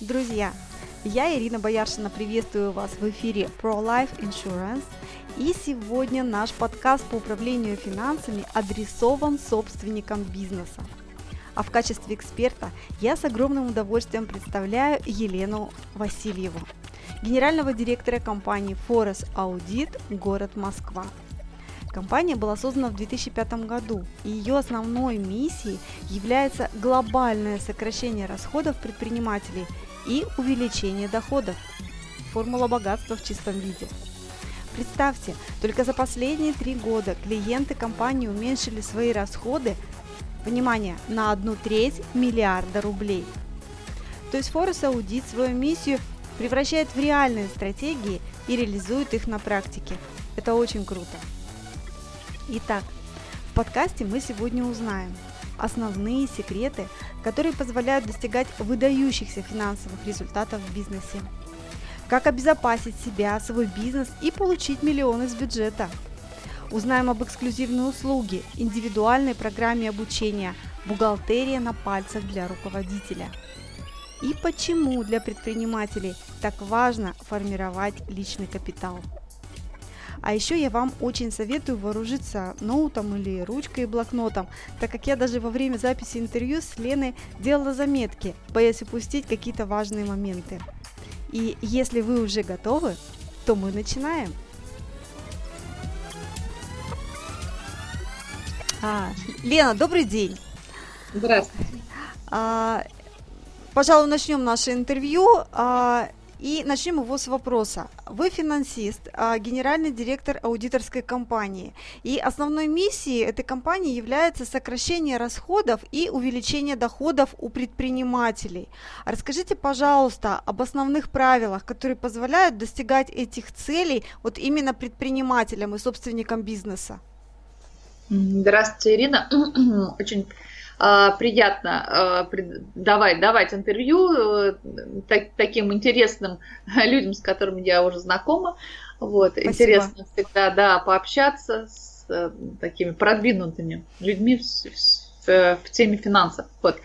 Друзья, я Ирина Бояршина приветствую вас в эфире Pro Life Insurance. И сегодня наш подкаст по управлению финансами адресован собственникам бизнеса. А в качестве эксперта я с огромным удовольствием представляю Елену Васильеву, генерального директора компании Forest Audit город Москва. Компания была создана в 2005 году, и ее основной миссией является глобальное сокращение расходов предпринимателей и увеличение доходов. Формула богатства в чистом виде. Представьте, только за последние три года клиенты компании уменьшили свои расходы, внимание, на одну треть миллиарда рублей. То есть Форес Аудит свою миссию превращает в реальные стратегии и реализует их на практике. Это очень круто. Итак, в подкасте мы сегодня узнаем основные секреты, которые позволяют достигать выдающихся финансовых результатов в бизнесе. Как обезопасить себя, свой бизнес и получить миллионы из бюджета. Узнаем об эксклюзивной услуге, индивидуальной программе обучения «Бухгалтерия на пальцах для руководителя». И почему для предпринимателей так важно формировать личный капитал. А еще я вам очень советую вооружиться ноутом или ручкой и блокнотом, так как я даже во время записи интервью с Леной делала заметки, боясь упустить какие-то важные моменты. И если вы уже готовы, то мы начинаем. А, Лена, добрый день. Здравствуйте. А, пожалуй, начнем наше интервью. А, и начнем его с вопроса. Вы финансист, а, генеральный директор аудиторской компании. И основной миссией этой компании является сокращение расходов и увеличение доходов у предпринимателей. Расскажите, пожалуйста, об основных правилах, которые позволяют достигать этих целей вот именно предпринимателям и собственникам бизнеса. Здравствуйте, Ирина. Очень приятно а, давать, давать интервью э, так, таким интересным людям, с которыми я уже знакома. Вот, интересно всегда да, пообщаться с э, такими продвинутыми людьми в, в, в теме финансов. Вот.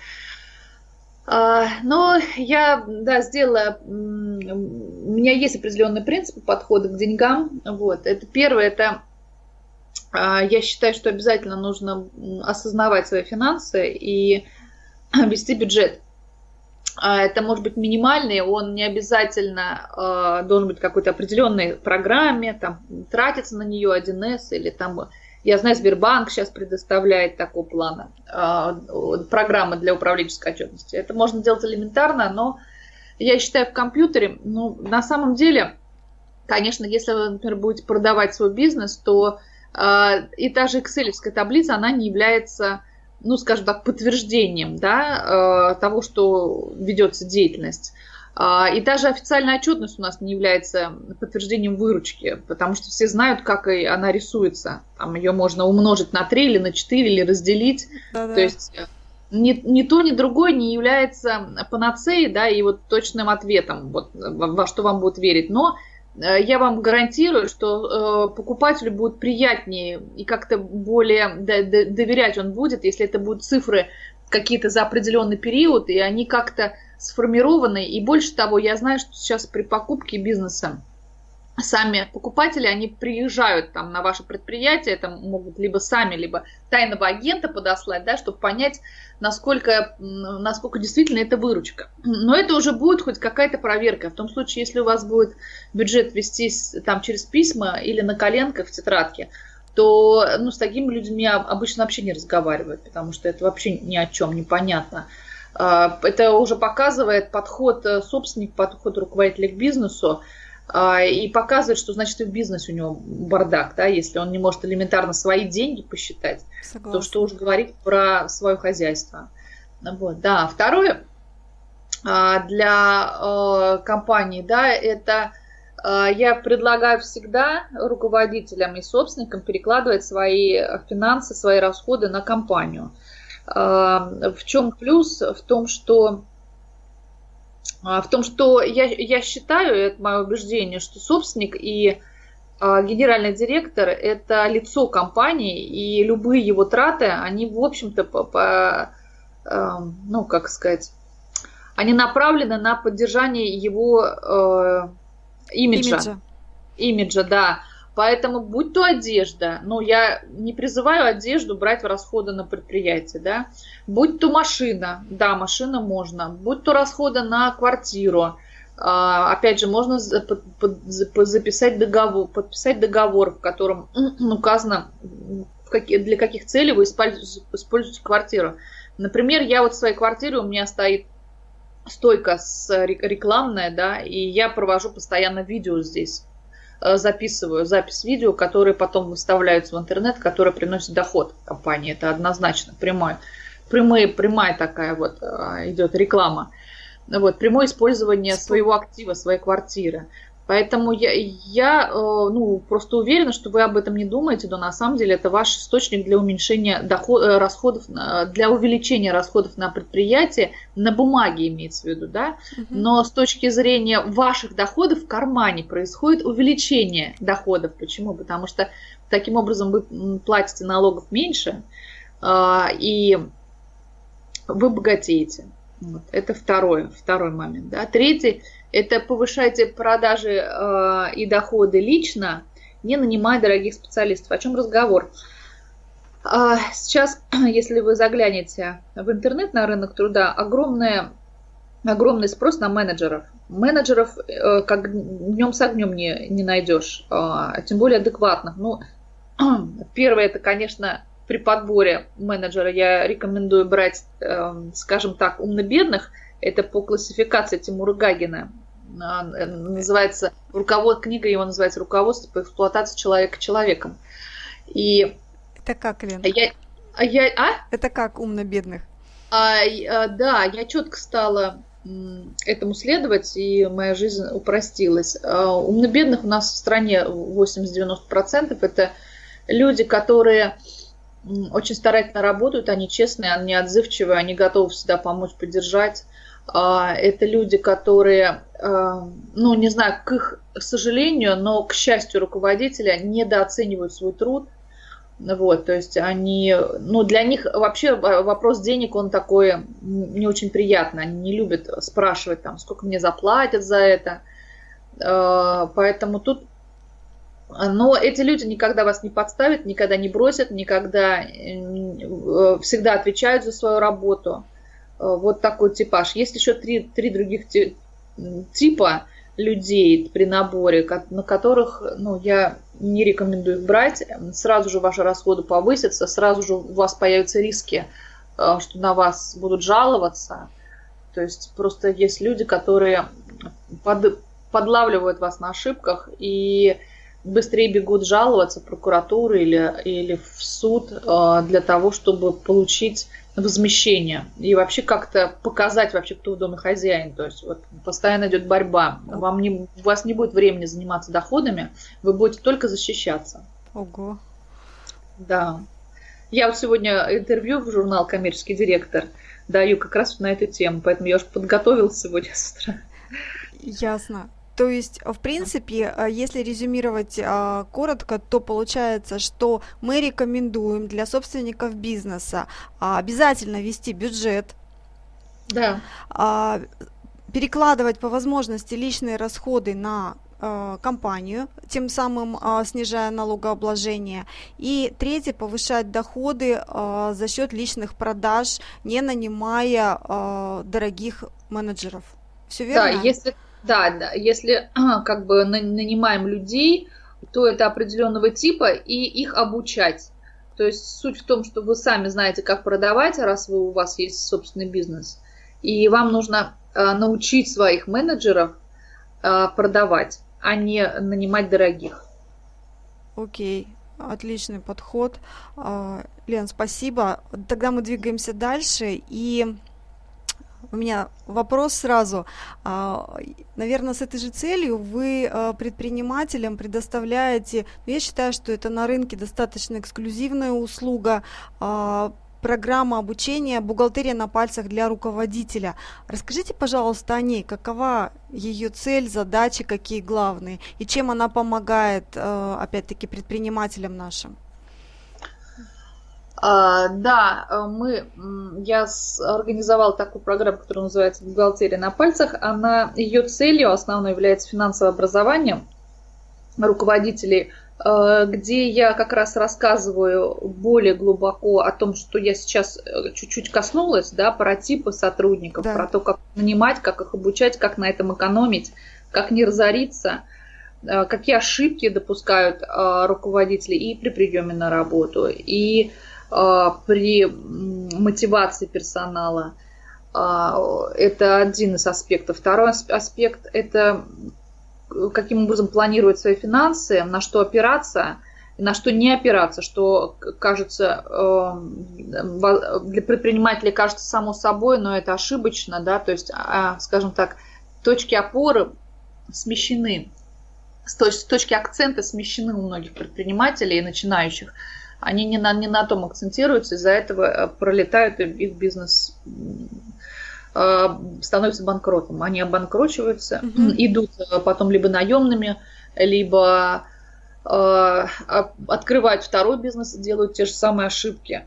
А, но я да, сделала, у меня есть определенные принципы подхода к деньгам. Вот. Это первое, это а, я считаю, что обязательно нужно осознавать свои финансы и вести бюджет. А, это может быть минимальный, он не обязательно а, должен быть какой-то определенной программе, там, тратиться на нее 1С или там, я знаю, Сбербанк сейчас предоставляет такого плана программы для управленческой отчетности. Это можно делать элементарно, но я считаю, в компьютере, ну, на самом деле, конечно, если вы, например, будете продавать свой бизнес, то а, и та же Excel таблица, она не является, ну, скажем так, подтверждением да, а, того, что ведется деятельность. А, и даже официальная отчетность у нас не является подтверждением выручки, потому что все знают, как и она рисуется. Там ее можно умножить на 3 или на 4 или разделить. Да-да. То есть э, ни, ни то, ни другое не является панацеей, да, и вот точным ответом, вот, во что вам будут верить. Но я вам гарантирую, что э, покупателю будет приятнее и как-то более доверять он будет, если это будут цифры какие-то за определенный период, и они как-то сформированы. И больше того, я знаю, что сейчас при покупке бизнеса сами покупатели, они приезжают там на ваше предприятие, это могут либо сами, либо тайного агента подослать, да, чтобы понять, насколько, насколько действительно это выручка. Но это уже будет хоть какая-то проверка. В том случае, если у вас будет бюджет вестись там через письма или на коленках в тетрадке, то ну, с такими людьми обычно вообще не разговаривают, потому что это вообще ни о чем непонятно. А, это уже показывает подход э, собственника, подход руководителя к бизнесу, и показывает, что значит и в бизнесе у него бардак, да, если он не может элементарно свои деньги посчитать, Согласна. то что уж говорить про свое хозяйство. Вот, да. Второе а, для э, компании, да, это э, я предлагаю всегда руководителям и собственникам перекладывать свои финансы, свои расходы на компанию. Э, в чем плюс? В том, что а, в том, что я, я считаю, это мое убеждение, что собственник и а, генеральный директор – это лицо компании, и любые его траты, они, в общем-то, по, по, ну, как сказать, они направлены на поддержание его э, имиджа. имиджа. Имиджа, да. Поэтому будь то одежда, ну я не призываю одежду брать в расходы на предприятие, да, будь то машина, да, машина можно, будь то расходы на квартиру, а, опять же, можно записать договор, подписать договор, в котором указано, для каких целей вы используете квартиру. Например, я вот в своей квартире, у меня стоит стойка с рекламная, да, и я провожу постоянно видео здесь записываю запись видео, которые потом выставляются в интернет, которые приносят доход компании. Это однозначно прямой, прямые, прямая такая вот э, идет реклама. Вот, прямое использование своего актива, своей квартиры. Поэтому я, я э, ну, просто уверена, что вы об этом не думаете, но на самом деле это ваш источник для уменьшения доход, э, расходов, для увеличения расходов на предприятие, на бумаге имеется в виду, да? Но с точки зрения ваших доходов в кармане происходит увеличение доходов. Почему? Потому что таким образом вы платите налогов меньше, а, и вы богатеете. Вот. Это второй, второй момент. Да. Третий – это повышайте продажи э, и доходы лично, не нанимая дорогих специалистов. О чем разговор? А, сейчас, если вы заглянете в интернет на рынок труда, огромная, огромный спрос на менеджеров. Менеджеров э, как днем с огнем не, не найдешь, э, тем более адекватных. Ну, первое, это, конечно, при подборе менеджера я рекомендую брать, эм, скажем так, умно-бедных. Это по классификации Тимура Гагина. Э, называется руковод, книга его называется «Руководство по эксплуатации человека человеком». И это как, Лен? Я, а я, а? Это как умно-бедных? А, а, да, я четко стала этому следовать, и моя жизнь упростилась. А, умно-бедных у нас в стране 80-90% это люди, которые очень старательно работают, они честные, они отзывчивые, они готовы всегда помочь, поддержать. А, это люди, которые, а, ну, не знаю, к их сожалению, но к счастью руководителя недооценивают свой труд. Вот, то есть они, ну, для них вообще вопрос денег, он такой не очень приятный. Они не любят спрашивать, там, сколько мне заплатят за это. А, поэтому тут но эти люди никогда вас не подставят, никогда не бросят, никогда э, всегда отвечают за свою работу. Э, вот такой типаж. Есть еще три, три других типа людей при наборе, на которых ну, я не рекомендую их брать. Сразу же ваши расходы повысятся, сразу же у вас появятся риски, э, что на вас будут жаловаться. То есть просто есть люди, которые под, подлавливают вас на ошибках и быстрее бегут жаловаться в прокуратуру или, или в суд э, для того, чтобы получить возмещение и вообще как-то показать вообще, кто в доме хозяин. То есть вот постоянно идет борьба. Вам не, у вас не будет времени заниматься доходами, вы будете только защищаться. Ого. Да. Я вот сегодня интервью в журнал «Коммерческий директор» даю как раз на эту тему, поэтому я уже подготовила сегодня с утра. Ясно. То есть, в принципе, э, если резюмировать а, коротко, то получается, что мы рекомендуем для собственников бизнеса а, обязательно вести бюджет. Да. А, перекладывать по возможности личные расходы на компанию, тем самым снижая налогообложение. И третье, повышать доходы за счет личных продаж, не нанимая дорогих менеджеров. Все верно? Да, если да, да, если как бы нанимаем людей, то это определенного типа и их обучать. То есть суть в том, что вы сами знаете, как продавать, раз вы, у вас есть собственный бизнес. И вам нужно э, научить своих менеджеров э, продавать, а не нанимать дорогих. Окей, отличный подход. А, Лен, спасибо. Тогда мы двигаемся дальше и у меня вопрос сразу. А, Наверное, с этой же целью вы а, предпринимателям предоставляете, ну, я считаю, что это на рынке достаточно эксклюзивная услуга, а, программа обучения «Бухгалтерия на пальцах для руководителя». Расскажите, пожалуйста, о ней. Какова ее цель, задачи, какие главные? И чем она помогает, опять-таки, предпринимателям нашим? А, да, э, мы, я организовала такую программу, которая называется «Бухгалтерия на пальцах». Она, ее целью основной является финансовое образование руководителей, э, где я как раз рассказываю более глубоко о том, что я сейчас э, чуть-чуть коснулась, да, про типы сотрудников, да. про то, как нанимать, как их обучать, как на этом экономить, как не разориться – какие ошибки допускают руководители и при приеме на работу, и при мотивации персонала. А, это один из аспектов. Второй аспект – это каким образом планировать свои финансы, на что опираться, на что не опираться, что кажется э, для предпринимателей кажется само собой, но это ошибочно, да, то есть, а, скажем так, точки опоры смещены, точки акцента смещены у многих предпринимателей и начинающих они не на, не на том акцентируются, из-за этого э, пролетают их бизнес э, становится банкротом. Они обанкрочиваются, угу. идут э, потом либо наемными, либо открывают второй бизнес, делают те же самые ошибки,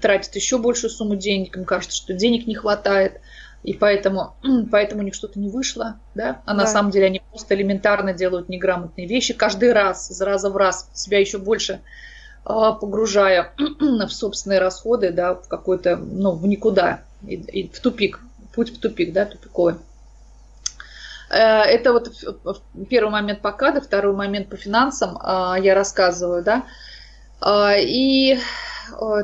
тратят еще большую сумму денег, им кажется, что денег не хватает, и поэтому, поэтому у них что-то не вышло, да, а да. на самом деле они просто элементарно делают неграмотные вещи каждый раз, из раза в раз, себя еще больше а, погружая в собственные расходы, да, в какой-то, ну, в никуда, и, и в тупик, путь в тупик, да, тупиковый. Э, это вот первый момент по кадру, второй момент по финансам а, я рассказываю, да. А, и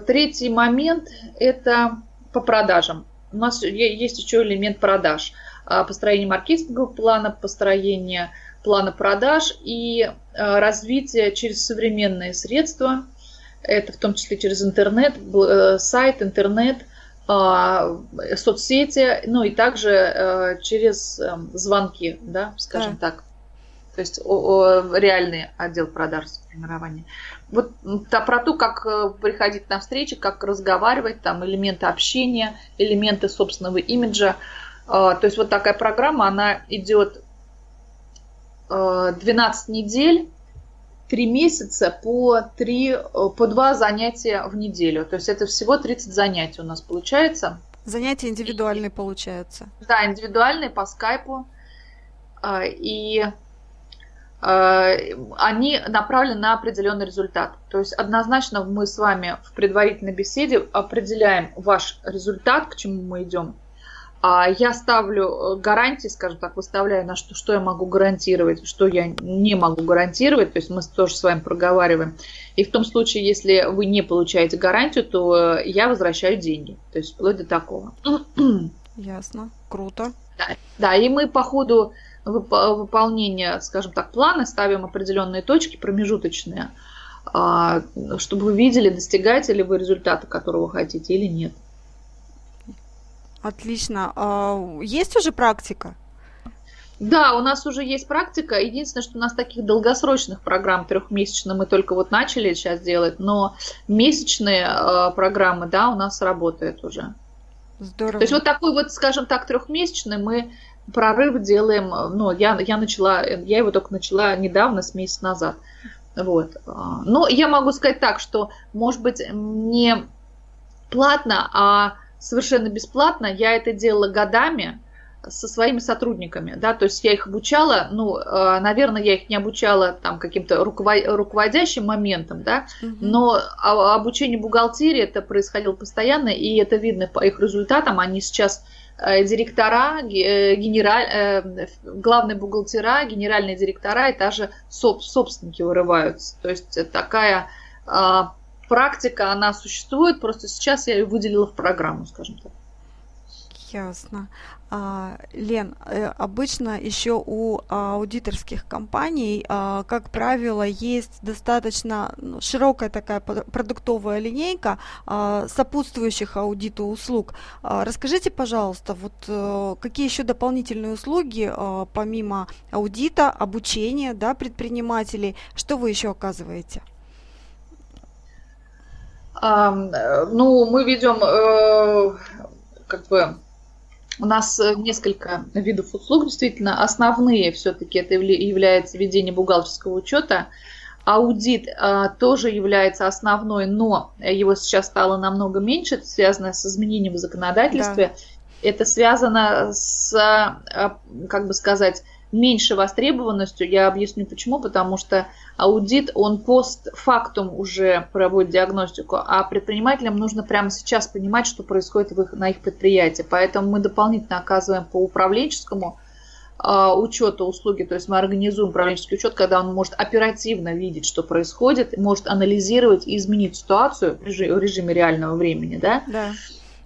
третий момент – это по продажам. У нас есть еще элемент продаж. Построение маркетингового плана, построение плана продаж и развитие через современные средства, это в том числе через интернет, э, сайт, интернет, а, соцсети, ну и также э, через эм, звонки, да, скажем да. так. То есть реальный отдел продаж формирования. Вот про то, как э, приходить на встречи, как разговаривать, там элементы общения, элементы собственного имиджа. То есть вот такая программа, она идет 12 недель три месяца по, три, по два занятия в неделю. То есть это всего 30 занятий у нас получается. Занятия индивидуальные и, получаются. Да, индивидуальные по скайпу. А, и а, они направлены на определенный результат. То есть однозначно мы с вами в предварительной беседе определяем ваш результат, к чему мы идем, я ставлю э, гарантии, скажем так, выставляю на что, что я могу гарантировать, что я не могу гарантировать. То есть мы тоже с вами проговариваем. И в том случае, если вы не получаете гарантию, то э, я возвращаю деньги. То есть вплоть до такого. Ясно. Круто. Да, да и мы по ходу выполнения, скажем так, плана ставим определенные точки промежуточные, а, чтобы вы видели, достигаете ли вы результата, которого хотите или нет. Отлично. А, есть уже практика? Да, у нас уже есть практика. Единственное, что у нас таких долгосрочных программ трехмесячных мы только вот начали сейчас делать, но месячные э, программы, да, у нас работают уже. Здорово. То есть вот такой вот, скажем так, трехмесячный мы прорыв делаем. Ну, я, я начала, я его только начала недавно, с месяца назад. Вот. Но я могу сказать так, что, может быть, не платно, а совершенно бесплатно. Я это делала годами со своими сотрудниками, да, то есть я их обучала, ну, э, наверное, я их не обучала там каким-то руководящим моментом, да, угу. но обучение бухгалтерии это происходило постоянно, и это видно по их результатам, они сейчас э, директора, э, генераль, главные бухгалтера, генеральные директора и даже собственники вырываются. То есть такая а, практика, она существует, просто сейчас я ее выделила в программу, скажем так. Ясно. А, Лен, э, обычно еще у аудиторских компаний, а, как правило, есть достаточно ну, широкая такая продуктовая линейка а, сопутствующих аудиту услуг. Расскажите, пожалуйста, вот э, какие еще дополнительные услуги помимо аудита, обучения да, предпринимателей, что вы еще оказываете? Ну, мы ведем э, как бы у нас несколько видов услуг, действительно, основные все-таки это является ведение бухгалтерского учета, Аудит а, тоже является основной, но его сейчас стало намного меньше, это связано с изменением в законодательстве. Да. Это связано с, а, как бы сказать, меньшей востребованностью. Я объясню почему. Потому что аудит, он постфактум уже проводит диагностику, а предпринимателям нужно прямо сейчас понимать, что происходит в их, на их предприятии. Поэтому мы дополнительно оказываем по управленческому а, учета услуги, то есть мы организуем управленческий учет, когда он может оперативно видеть, что происходит, может анализировать и изменить ситуацию в режиме реального времени, да? Да.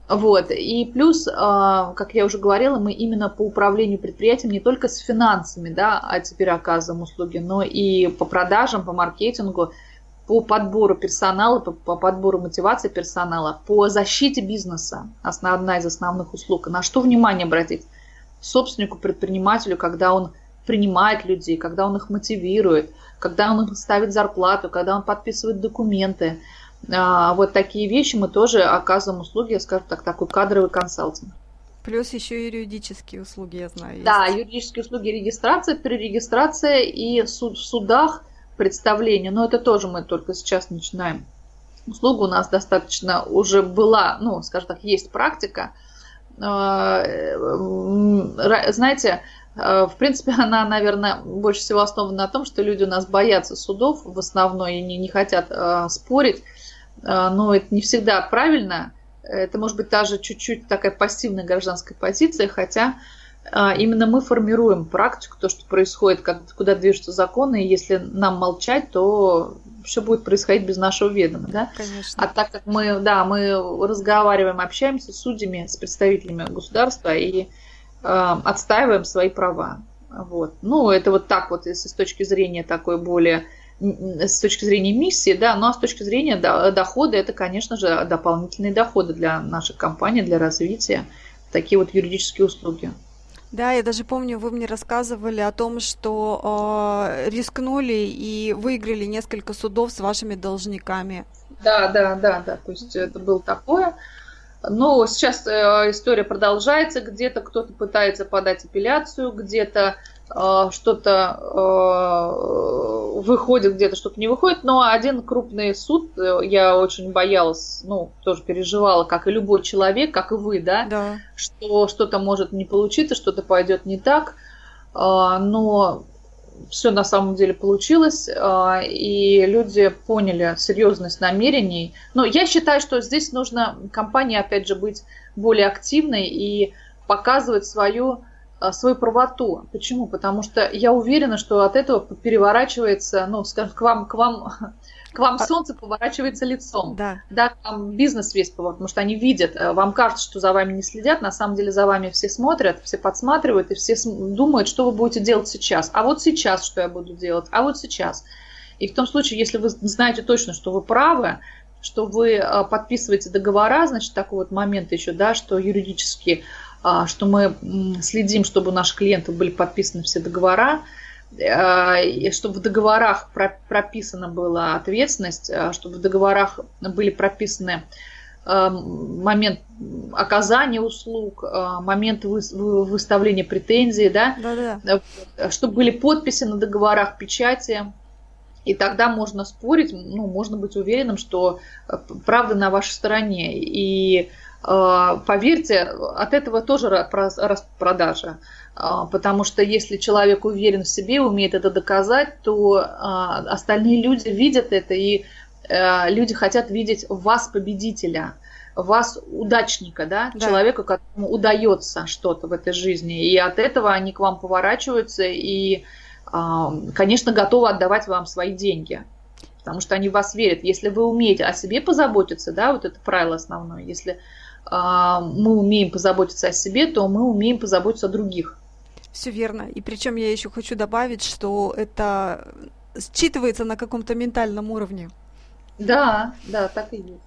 Вот. И плюс, а, как я уже говорила, мы именно по управлению предприятием не только с финансами, да, а теперь оказываем услуги, но и по продажам, по маркетингу, по подбору персонала, по, по подбору мотивации персонала, по защите бизнеса. Основная из основных услуг. На что внимание обратить? собственнику, предпринимателю, когда он принимает людей, когда он их мотивирует, когда он им ставит зарплату, когда он подписывает документы. А, вот такие вещи мы тоже оказываем услуги, скажем так, такой кадровый консалтинг. Плюс еще и юридические услуги, я знаю. Есть. Да, юридические услуги, регистрация, перерегистрация и суд, в судах представление. Но это тоже мы только сейчас начинаем. Услуга у нас достаточно уже была, ну, скажем так, есть практика – а, знаете, а, в принципе, она, наверное, больше всего основана на том, что люди у нас боятся судов в основном и не, не хотят э, спорить. Но это не всегда правильно. Это может быть даже чуть-чуть такая пассивная гражданская позиция, хотя именно мы формируем практику, то, что происходит, как, куда движутся законы, и если нам молчать, то все будет происходить без нашего ведома, да? Конечно. А так как мы, да, мы разговариваем, общаемся с судьями, с представителями государства и э, отстаиваем свои права. Вот. Ну, это вот так вот, если с точки зрения такой более с точки зрения миссии, да, но с точки зрения дохода, это, конечно же, дополнительные доходы для нашей компании, для развития, такие вот юридические услуги. Да, я даже помню, вы мне рассказывали о том, что э, рискнули и выиграли несколько судов с вашими должниками. Да, да, да, да. То есть это было такое. Но сейчас э, история продолжается. Где-то кто-то пытается подать апелляцию, где-то что-то э, выходит, где-то что-то не выходит. Но один крупный суд, э, я очень боялась, ну, тоже переживала, как и любой человек, как и вы, да, да. что что-то может не получиться, что-то пойдет не так. Э, но все на самом деле получилось, и люди поняли серьезность намерений. Но я считаю, что здесь нужно компании, опять же, быть более активной и показывать свою свою правоту. Почему? Потому что я уверена, что от этого переворачивается, ну, скажем, к вам, к вам к вам а солнце поворачивается лицом. Да. Да, там бизнес весь поворот, потому что они видят, э, вам кажется, что за вами не следят, на самом деле за вами все смотрят, все подсматривают, и все думают, что вы будете делать сейчас. А вот сейчас, что я буду делать, а вот сейчас. И в том случае, если вы знаете точно, что вы правы, что вы э, подписываете договора, значит, такой вот момент еще, да, что юридически, а, что мы следим, чтобы у наших клиентов были подписаны все договора, Э, чтобы в договорах прописана была ответственность, э, чтобы в договорах были прописаны э, момент оказания услуг, момент выставления претензий, да, да, да. чтобы были подписи на договорах, печати, и тогда можно спорить, ну, можно быть уверенным, что правда на вашей стороне. И поверьте, от этого тоже распродажа. А, потому что если человек уверен в себе, умеет это доказать, то а, остальные люди видят это, и э, люди хотят видеть вас победителя, вас удачника, да, да. человека, которому удается что-то в этой жизни. И от этого они к вам поворачиваются и, конечно, готовы отдавать вам свои деньги. Потому что они в вас верят. Если вы умеете о себе позаботиться, да, вот это правило основное, если мы умеем позаботиться о себе, то мы умеем позаботиться о других. Все верно. И причем я еще хочу добавить, что это считывается на каком-то ментальном уровне. Да, да, так и есть.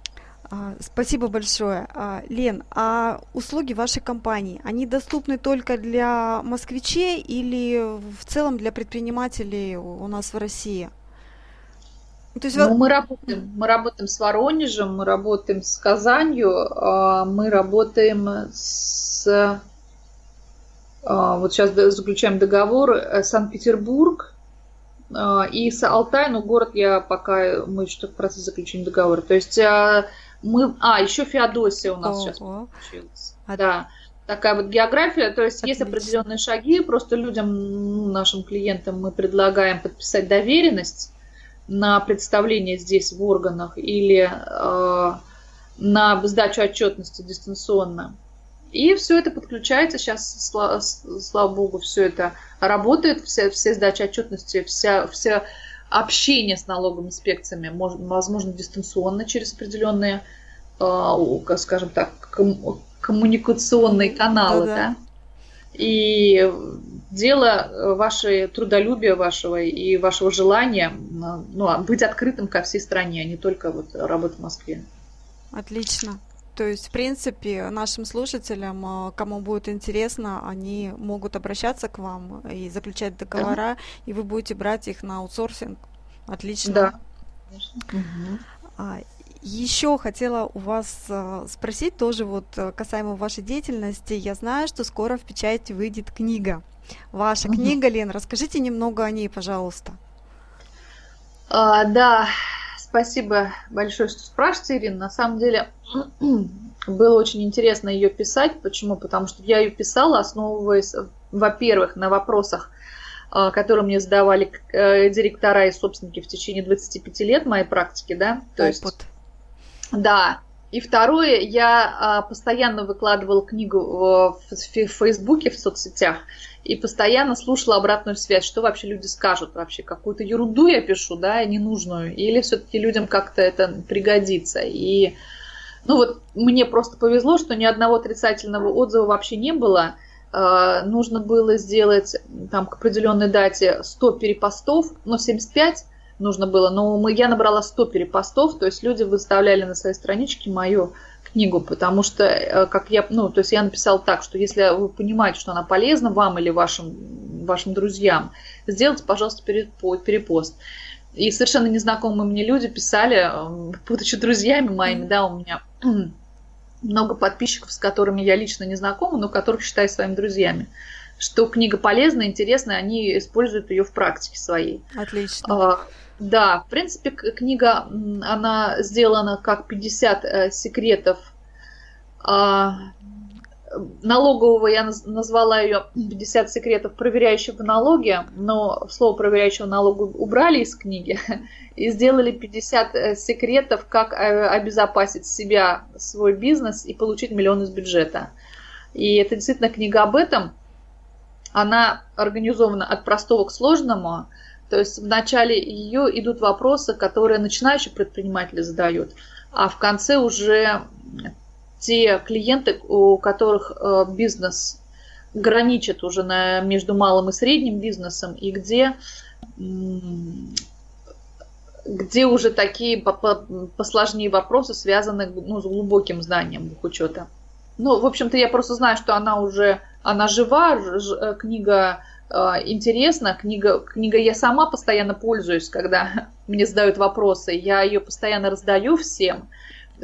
А, спасибо большое. А, Лен, а услуги вашей компании, они доступны только для москвичей или в целом для предпринимателей у нас в России? То есть ну, мы работаем, мы работаем с Воронежем, мы работаем с Казанью, а, мы работаем с а, вот сейчас заключаем договор э, Санкт-Петербург, а, и с Алтай, но город я пока, мы еще в процессе заключения договора. То есть мы... А, еще Феодосия у нас Ого. сейчас получилась. А... Да. Такая вот география, то есть Отлично. есть определенные шаги, просто людям, нашим клиентам мы предлагаем подписать доверенность на представление здесь в органах или э, на сдачу отчетности дистанционно. И все это подключается. Сейчас, слава, слава богу, все это работает. Все, все сдачи отчетности, вся, все общение с налоговыми инспекциями возможно дистанционно через определенные, э, скажем так, коммуникационные каналы. Да, да. И дело вашей трудолюбия вашего и вашего желания ну, быть открытым ко всей стране, а не только вот работать в Москве. Отлично. То есть, в принципе, нашим слушателям, а, кому будет интересно, они могут обращаться к вам и заключать договора, да. и вы будете брать их на аутсорсинг. Отлично. Да. Угу. А, еще хотела у вас а, спросить тоже вот э, касаемо вашей деятельности. Я знаю, что скоро в печати выйдет книга. Ваша угу. книга, Лен, расскажите немного о ней, пожалуйста. А, да, Спасибо большое, что спрашиваете, Ирина. На самом деле было очень интересно ее писать. Почему? Потому что я ее писала, основываясь, во-первых, на вопросах, а, которые мне задавали э, директора и собственники в течение 25 лет моей практики, да. То Опыт. есть, да. И второе, я а, постоянно выкладывала книгу в Фейсбуке, в соцсетях и постоянно слушала обратную связь, что вообще люди скажут вообще, какую-то ерунду я пишу, да, ненужную, или все-таки людям как-то это пригодится. И, ну вот, мне просто повезло, что ни одного отрицательного отзыва вообще не было. Э, нужно было сделать там к определенной дате 100 перепостов, но 75 нужно было, но мы, я набрала 100 перепостов, то есть люди выставляли на своей страничке мою книгу, потому что, э, как я, ну, то есть я написала так, что если вы понимаете, что она полезна вам или вашим, вашим друзьям, сделайте, пожалуйста, перепост. И совершенно незнакомые мне люди писали, э, будучи друзьями моими, да, у меня много подписчиков, с которыми я лично не знакома, но которых считаю своими друзьями что книга полезна, интересна, они используют ее в практике своей. Отлично. А, да, в принципе, книга, она сделана как 50 э, секретов а, налогового, я назвала ее 50 секретов проверяющего налоги, но слово проверяющего налога убрали из книги и сделали 50 э, секретов, как э, обезопасить себя, свой бизнес и получить миллион из бюджета. И это действительно книга об этом. Она организована от простого к сложному – то есть в начале ее идут вопросы, которые начинающие предприниматели задают, а в конце уже те клиенты, у которых э, бизнес граничит уже на, между малым и средним бизнесом, и где, где уже такие посложнее вопросы связаны ну, с глубоким знанием бухучета. Ну, в общем-то, я просто знаю, что она уже, она жива, ж, книга интересно. Книга, книга я сама постоянно пользуюсь, когда мне задают вопросы. Я ее постоянно раздаю всем,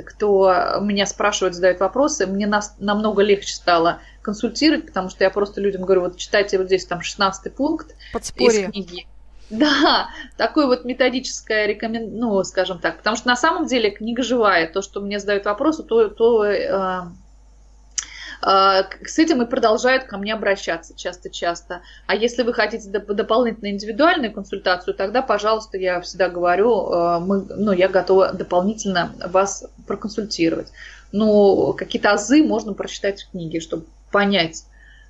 кто меня спрашивает, задает вопросы. Мне нас, намного легче стало консультировать, потому что я просто людям говорю, вот читайте вот здесь там 16 пункт Подспорье. из книги. Да, такое вот методическое рекомен... ну, скажем так, потому что на самом деле книга живая, то, что мне задают вопросы, то, то э, а, с этим и продолжают ко мне обращаться часто-часто. А если вы хотите доп- дополнительную индивидуальную консультацию, тогда, пожалуйста, я всегда говорю, а, мы, ну, я готова дополнительно вас проконсультировать. Но какие-то азы можно прочитать в книге, чтобы понять.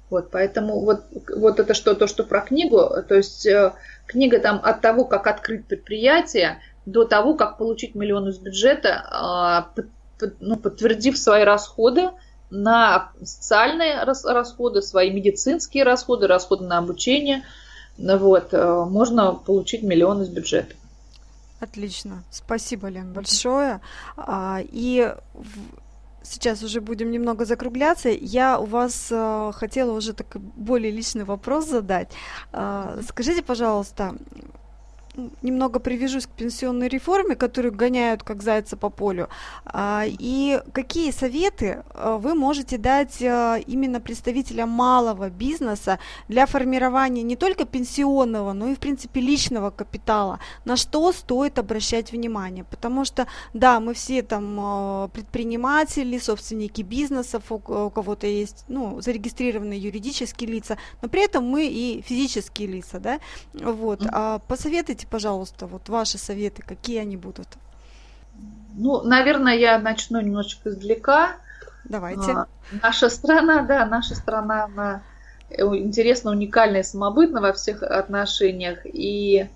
Вот, поэтому вот, вот это что, то, что про книгу, то есть э, книга там от того, как открыть предприятие, до того, как получить миллион из бюджета, э, ну, подтвердив свои расходы, на социальные расходы, свои медицинские расходы, расходы на обучение. Вот, э, можно получить миллион из бюджета. Отлично. Спасибо, Лен, большое. А, и сейчас уже будем немного закругляться. Я у вас э, хотела уже такой более личный вопрос задать. А, скажите, пожалуйста, немного привяжусь к пенсионной реформе, которую гоняют как зайца по полю. А, и какие советы а, вы можете дать а, именно представителям малого бизнеса для формирования не только пенсионного, но и, в принципе, личного капитала? На что стоит обращать внимание? Потому что, да, мы все там предприниматели, собственники бизнесов, у кого-то есть ну, зарегистрированные юридические лица, но при этом мы и физические лица, да? Вот. А посоветуйте Расскажите, пожалуйста, вот ваши советы, какие они будут? Ну, наверное, я начну немножечко издалека. Давайте. А, наша страна, да, наша страна, она интересно, уникальная, самобытна во всех отношениях. И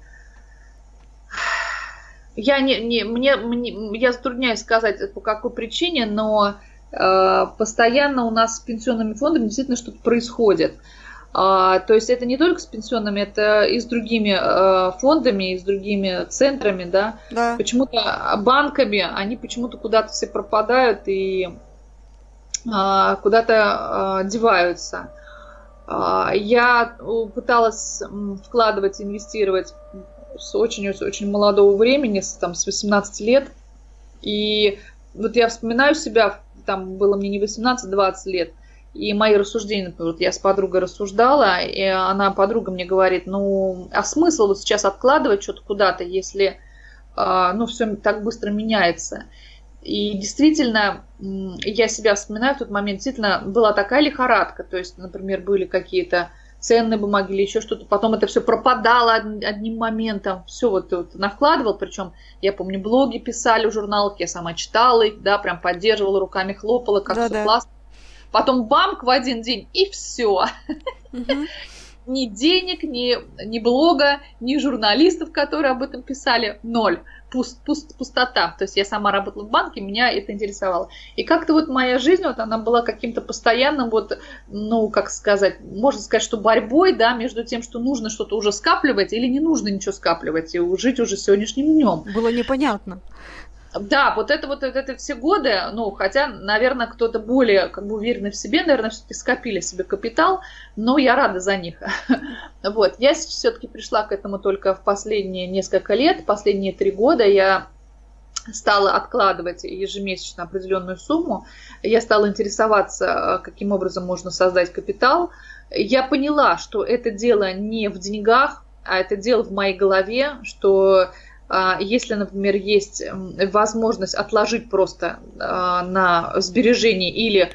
я не, не мне, мне я затрудняюсь сказать по какой причине, но э, постоянно у нас с пенсионными фондами действительно что-то происходит. То есть это не только с пенсионными, это и с другими э, фондами, и с другими центрами, да. да. Почему-то банками они почему-то куда-то все пропадают и а, куда-то э, деваются. А, я пыталась вкладывать, инвестировать с очень-очень молодого времени, с, там, с 18 лет. И вот я вспоминаю себя, там было мне не 18-20 лет, и мои рассуждения, например, вот я с подругой рассуждала, и она, подруга мне говорит, ну, а смысл вот сейчас откладывать что-то куда-то, если, а, ну, все так быстро меняется. И действительно, я себя вспоминаю в тот момент, действительно была такая лихорадка, то есть, например, были какие-то ценные бумаги или еще что-то, потом это все пропадало одним моментом, все вот, вот навкладывал, причем, я помню, блоги писали в журналах, я сама читала их, да, прям поддерживала, руками хлопала, как да, все да. классно потом бамк в один день, и все. Ни денег, ни, ни блога, ни журналистов, которые об этом писали, ноль. Пуст, пуст, пустота. То есть я сама работала в банке, меня это интересовало. И как-то вот моя жизнь, вот она была каким-то постоянным, вот, ну, как сказать, можно сказать, что борьбой, да, между тем, что нужно что-то уже скапливать или не нужно ничего скапливать, и жить уже сегодняшним днем. Было непонятно. Да, вот это вот это все годы, ну, хотя, наверное, кто-то более как бы уверенный в себе, наверное, все-таки скопили себе капитал, но я рада за них. Вот, я все-таки пришла к этому только в последние несколько лет, последние три года я стала откладывать ежемесячно определенную сумму, я стала интересоваться, каким образом можно создать капитал. Я поняла, что это дело не в деньгах, а это дело в моей голове, что если, например, есть возможность отложить просто а, на сбережение или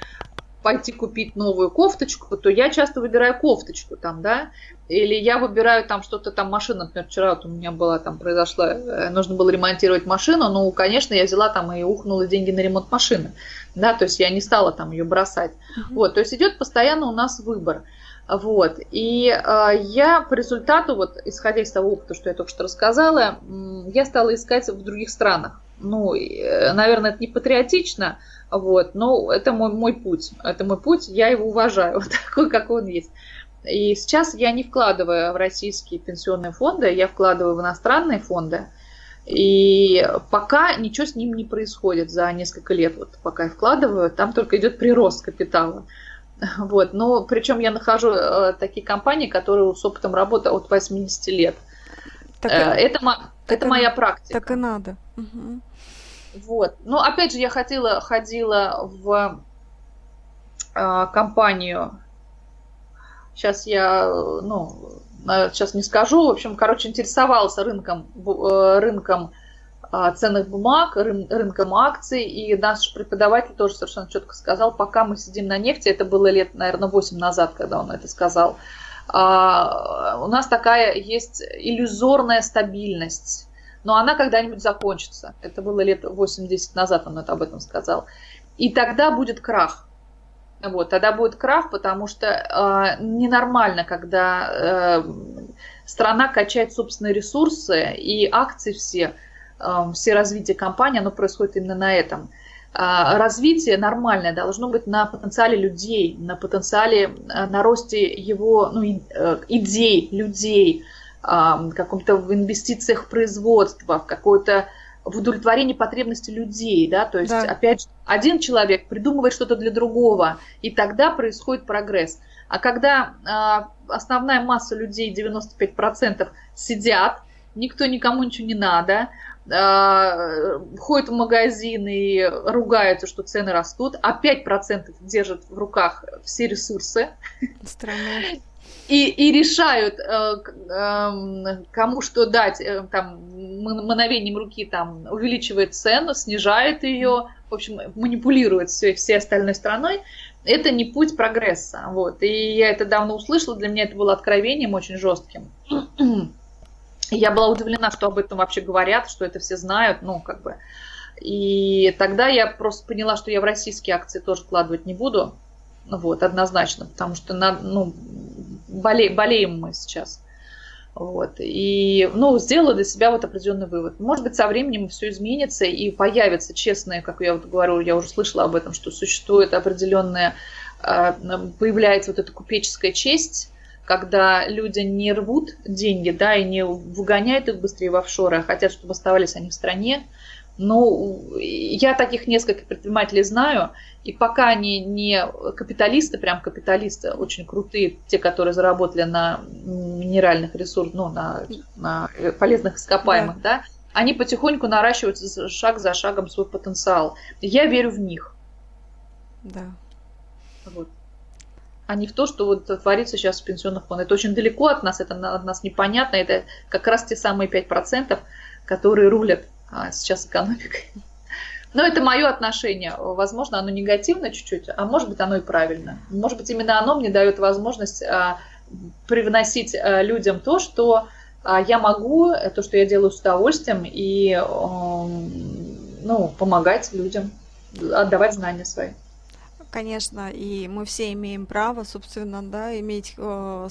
пойти купить новую кофточку, то я часто выбираю кофточку там, да, или я выбираю там что-то там, машина, например, вчера вот у меня была там, произошла, э, нужно было ремонтировать машину, ну, конечно, я взяла там и ухнула деньги на ремонт машины, да, то есть я не стала там ее бросать. Mm-hmm. Вот, то есть идет постоянно у нас выбор. Вот. И э, я по результату, вот, исходя из того опыта, что я только что рассказала, я стала искать в других странах. Ну, э, наверное, это не патриотично, вот, но это мой, мой путь. Это мой путь, я его уважаю, вот такой, какой он есть. И сейчас я не вкладываю в российские пенсионные фонды, я вкладываю в иностранные фонды. И пока ничего с ним не происходит за несколько лет, вот пока я вкладываю, там только идет прирост капитала. Вот. Но причем я нахожу э, такие компании, которые с опытом работы от 80 лет. Так, э, это так это и, моя практика. Так и надо. Угу. Вот. Ну, опять же, я ходила, ходила в э, компанию. Сейчас я, ну, сейчас не скажу. В общем, короче, интересовался рынком, э, рынком ценных бумаг, рын, рынком акций. И наш преподаватель тоже совершенно четко сказал, пока мы сидим на нефти, это было лет, наверное, 8 назад, когда он это сказал, а, у нас такая есть иллюзорная стабильность. Но она когда-нибудь закончится. Это было лет 8-10 назад, он это об этом сказал. И тогда будет крах. Вот, тогда будет крах, потому что э, ненормально, когда э, страна качает собственные ресурсы и акции все все развитие компании, оно происходит именно на этом. А, развитие нормальное должно быть на потенциале людей, на потенциале, э, на росте его ну, э, идей, людей, каком-то в инвестициях в производство, в какое-то в удовлетворении потребностей людей, да, то есть, да. опять же, один человек придумывает что-то для другого, и тогда происходит прогресс. А когда э, основная масса людей, 95%, сидят, никто никому ничего не надо, ходят в магазин и ругаются, что цены растут, а 5% держат в руках все ресурсы. И, и решают, э, э, кому что дать, э, там, мановением руки там, увеличивает цену, снижает ее, в общем, манипулирует всей, всей остальной страной, это не путь прогресса. Вот. И я это давно услышала, для меня это было откровением очень жестким. Я была удивлена, что об этом вообще говорят, что это все знают, ну, как бы. И тогда я просто поняла, что я в российские акции тоже вкладывать не буду. Вот, однозначно, потому что, на, ну, боле, болеем мы сейчас. Вот. И, ну, сделала для себя вот определенный вывод. Может быть, со временем все изменится и появится честное, как я вот говорю, я уже слышала об этом, что существует определенная, а, появляется вот эта купеческая честь, когда люди не рвут деньги, да, и не выгоняют их быстрее в офшоры, а хотят, чтобы оставались они в стране. Ну, я таких несколько предпринимателей знаю, и пока они не капиталисты, прям капиталисты, очень крутые, те, которые заработали на минеральных ресурсах, ну, на, на полезных ископаемых, да. да, они потихоньку наращивают шаг за шагом свой потенциал. Я верю в них. Да. Вот а не в то, что вот творится сейчас в пенсионных фондах. Это очень далеко от нас, это от нас непонятно. Это как раз те самые 5%, которые рулят а, сейчас экономикой. Но это мое отношение. Возможно, оно негативно чуть-чуть, а может быть, оно и правильно. Может быть, именно оно мне дает возможность а, привносить а, людям то, что я могу, то, что я делаю с удовольствием, и ну, помогать людям, отдавать знания свои. Конечно, и мы все имеем право, собственно, да, иметь э,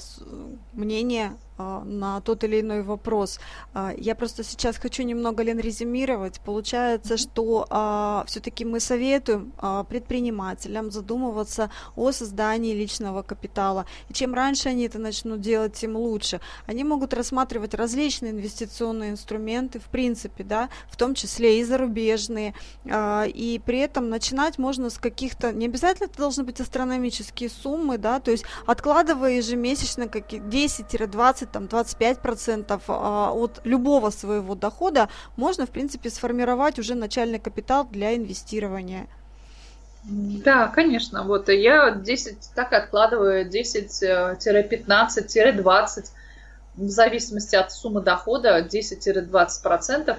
мнение а, на тот или иной вопрос. А, я просто сейчас хочу немного, Лен, резюмировать. Получается, что а, все-таки мы советуем предпринимателям задумываться о создании личного капитала. И чем раньше они это начнут делать, тем лучше. Они могут рассматривать различные инвестиционные инструменты, в принципе, да, в том числе и зарубежные. И при этом начинать можно с каких-то, не обязательно это должны быть астрономические суммы, да, то есть откладывая ежемесячно 10-20 20, там, 25 процентов а, от любого своего дохода можно, в принципе, сформировать уже начальный капитал для инвестирования. Да, конечно. Вот я 10 так откладываю 10-15-20 в зависимости от суммы дохода 10-20 процентов.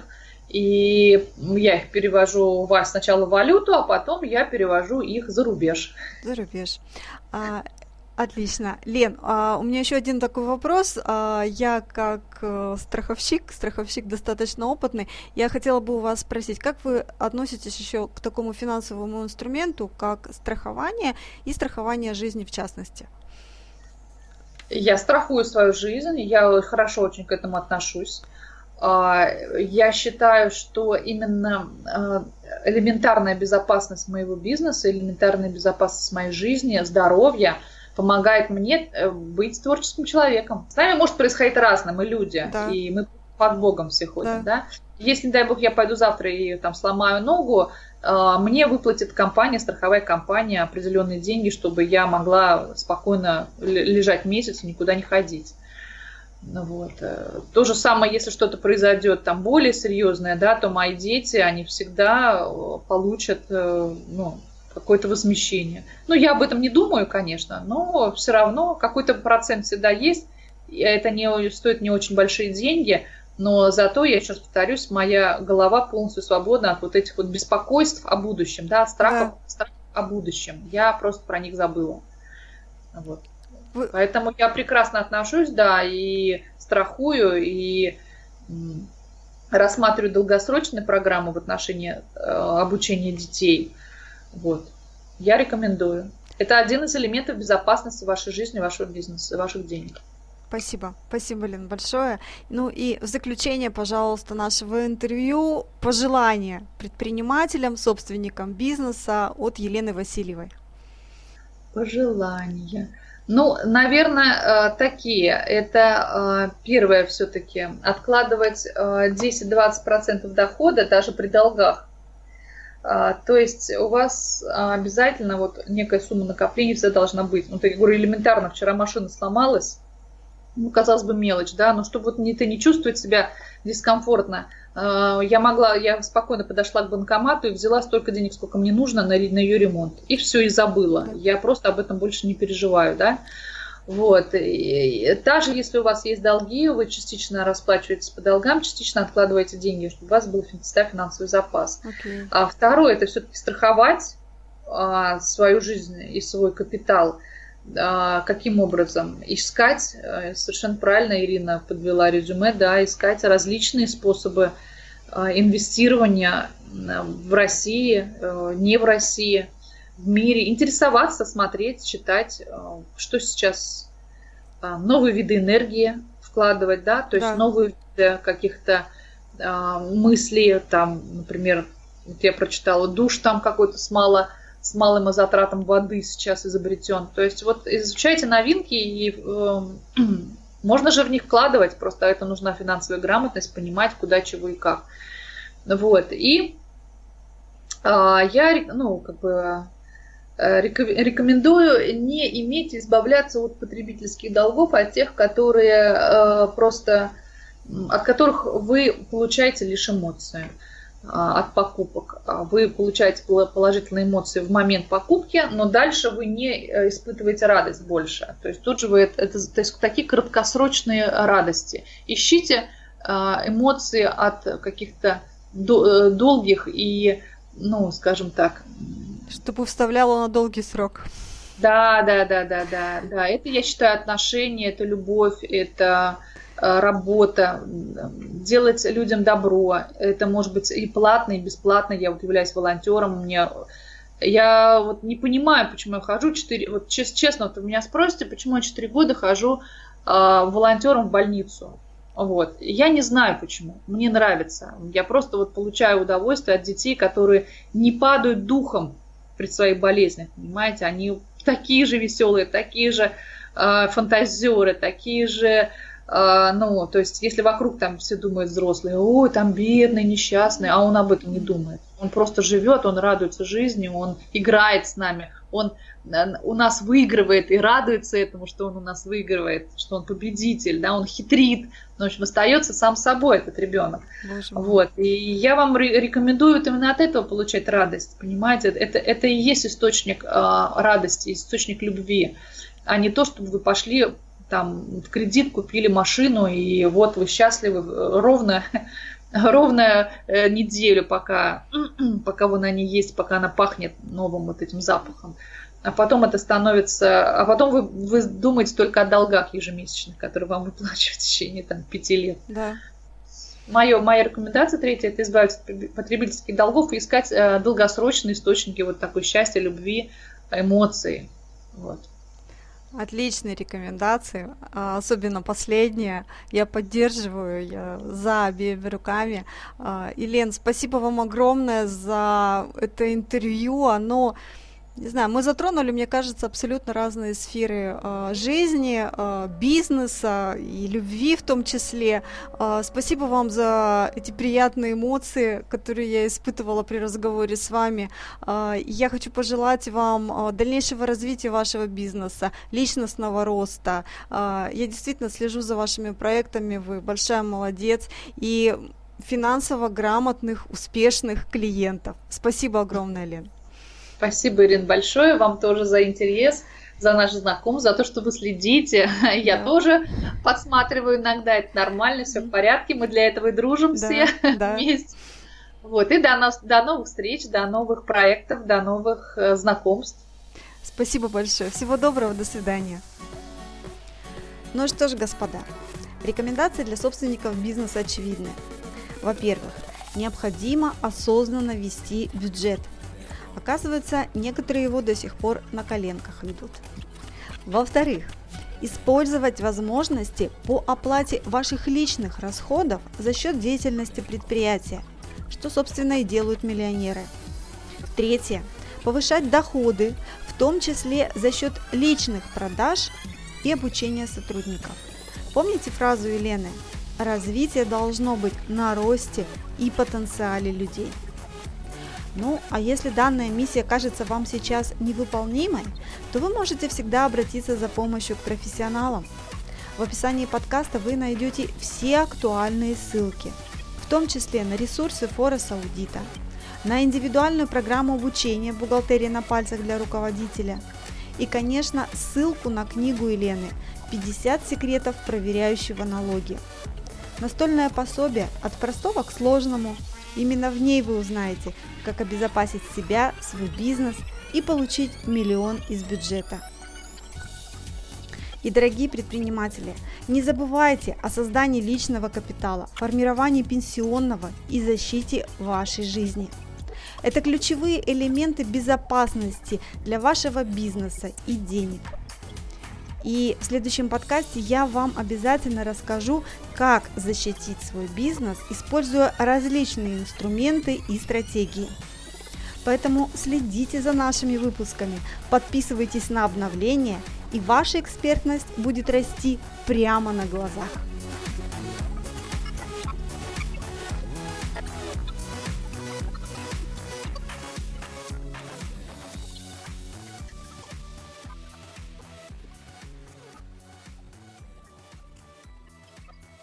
И я их перевожу сначала в валюту, а потом я перевожу их за рубеж. За рубеж. А, Отлично. Лен, а у меня еще один такой вопрос. А, я как э, страховщик, страховщик достаточно опытный, я хотела бы у вас спросить, как вы относитесь еще к такому финансовому инструменту, как страхование и страхование жизни в частности? Я страхую свою жизнь, я хорошо очень к этому отношусь. А, я считаю, что именно элементарная безопасность моего бизнеса, элементарная безопасность моей жизни, здоровья – помогает мне э, быть творческим человеком. С нами может происходить разное, мы люди, да. и мы под Богом все ходим, да. да? Если, дай бог, я пойду завтра и там сломаю ногу, э, мне выплатит компания, страховая компания определенные деньги, чтобы я могла спокойно лежать месяц и никуда не ходить. Ну вот. Э, то же самое, если что-то произойдет там более серьезное, да, то мои дети, они всегда получат ну, какое-то возмещение. Ну, я об этом не думаю, конечно, но все равно какой-то процент всегда есть. Это не стоит не очень большие деньги, но зато, я раз повторюсь, моя голова полностью свободна от вот этих вот беспокойств о будущем, да, страхов, да. страхов о будущем. Я просто про них забыла. Вот. Вы... Поэтому я прекрасно отношусь, да, и страхую, и рассматриваю долгосрочные программы в отношении э, обучения детей. Вот. Я рекомендую. Это один из элементов безопасности вашей жизни, вашего бизнеса, ваших денег. Спасибо, спасибо, Лен, большое. Ну и в заключение, пожалуйста, нашего интервью пожелания предпринимателям, собственникам бизнеса от Елены Васильевой. Пожелания. Ну, наверное, э, такие. Это э, первое все-таки откладывать 10-20% э, дохода даже при долгах то есть у вас а, обязательно вот некая сумма накоплений всегда должна быть. Ну, так я говорю, элементарно, вчера машина сломалась, ну, казалось бы, мелочь, да, но чтобы вот не, ты не чувствовать себя дискомфортно. Э, я могла, я спокойно подошла к банкомату и взяла столько денег, сколько мне нужно на, на ее ремонт. И все, и забыла. Я просто об этом больше не переживаю, да. Вот. И, даже если у вас есть долги, вы частично расплачиваетесь по долгам, частично откладываете деньги, чтобы у вас был всегда финансовый запас. Okay. А второе, это все-таки страховать а, свою жизнь и свой капитал. А, каким образом? Искать, э, совершенно правильно Ирина подвела резюме, да, искать различные способы а, инвестирования в России, э, не в России, в мире, интересоваться, смотреть, читать, э, что сейчас новые виды энергии вкладывать, да, то есть да. новые виды каких-то мыслей, там, например, вот я прочитала, душ там какой-то с мало с малым изотратом воды сейчас изобретен. То есть вот изучайте новинки и э, можно же в них вкладывать, просто это нужна финансовая грамотность, понимать, куда, чего и как. Вот. И э, я, ну, как бы э, рекомендую не иметь, избавляться от потребительских долгов, от тех, которые э, просто, от которых вы получаете лишь эмоции. А, от покупок. А вы получаете положительные эмоции в момент покупки, но дальше вы не э, испытываете радость больше. То есть тут же вы это, это то есть такие краткосрочные радости. Ищите эмоции от каких-то э, долгих и, ну, скажем так, чтобы вставляло на долгий срок. Да, да, да, да, да, да. Это я считаю отношения, это любовь, это Э, работа, делать людям добро. Это может быть и платно, и бесплатно. Я вот являюсь волонтером, меня я вот не понимаю, почему я хожу 4... Вот честно, вот вы меня спросите, почему я 4 года хожу э, волонтером в больницу. Вот. Я не знаю почему. Мне нравится. Я просто вот получаю удовольствие от детей, которые не падают духом при своих болезнях. Понимаете, они такие же веселые, такие же э, фантазеры, такие же а, ну, то есть, если вокруг там все думают взрослые, ой, там бедный, несчастный, а он об этом не думает. Он просто живет, он радуется жизни, он играет с нами, он э, у нас выигрывает и радуется этому, что он у нас выигрывает, что он победитель, да, он хитрит, ну, в общем, остается сам собой этот ребенок. Вот. И я вам рекомендую именно от этого получать радость, понимаете? Это, это и есть источник э, радости, источник любви, а не то, чтобы вы пошли там в кредит купили машину, и вот вы счастливы ровно, ровно э, неделю, пока, пока на ней есть, пока она пахнет новым вот этим запахом. А потом это становится... А потом вы, вы думаете только о долгах ежемесячных, которые вам выплачивают в течение там, пяти лет. Да. Мое, моя рекомендация третья – это избавиться от потребительских долгов и искать э, долгосрочные источники вот такой счастья, любви, эмоций. Вот. Отличные рекомендации, а, особенно последняя. Я поддерживаю, я за обеими руками. Елен, а, спасибо вам огромное за это интервью. Оно не знаю, мы затронули, мне кажется, абсолютно разные сферы э, жизни, э, бизнеса и любви в том числе. Э, спасибо вам за эти приятные эмоции, которые я испытывала при разговоре с вами. Э, я хочу пожелать вам дальнейшего развития вашего бизнеса, личностного роста. Э, я действительно слежу за вашими проектами, вы большая молодец. И финансово грамотных, успешных клиентов. Спасибо огромное, Лен. Спасибо, Ирин, большое. Вам тоже за интерес, за наш знакомство, за то, что вы следите. Я да. тоже подсматриваю иногда. Это нормально, все в порядке. Мы для этого и дружим да, все да. вместе. Вот, и до, нас, до новых встреч, до новых проектов, до новых э, знакомств. Спасибо большое. Всего доброго, до свидания. Ну что ж, господа, рекомендации для собственников бизнеса очевидны. Во-первых, необходимо осознанно вести бюджет – Оказывается, некоторые его до сих пор на коленках ведут. Во-вторых, использовать возможности по оплате ваших личных расходов за счет деятельности предприятия, что, собственно, и делают миллионеры. Третье. Повышать доходы, в том числе за счет личных продаж и обучения сотрудников. Помните фразу Елены? Развитие должно быть на росте и потенциале людей. Ну, а если данная миссия кажется вам сейчас невыполнимой, то вы можете всегда обратиться за помощью к профессионалам. В описании подкаста вы найдете все актуальные ссылки, в том числе на ресурсы Форес Аудита, на индивидуальную программу обучения «Бухгалтерия на пальцах для руководителя» и, конечно, ссылку на книгу Елены «50 секретов проверяющего налоги». Настольное пособие от простого к сложному. Именно в ней вы узнаете, как обезопасить себя, свой бизнес и получить миллион из бюджета. И, дорогие предприниматели, не забывайте о создании личного капитала, формировании пенсионного и защите вашей жизни. Это ключевые элементы безопасности для вашего бизнеса и денег. И в следующем подкасте я вам обязательно расскажу, как защитить свой бизнес, используя различные инструменты и стратегии. Поэтому следите за нашими выпусками, подписывайтесь на обновления, и ваша экспертность будет расти прямо на глазах.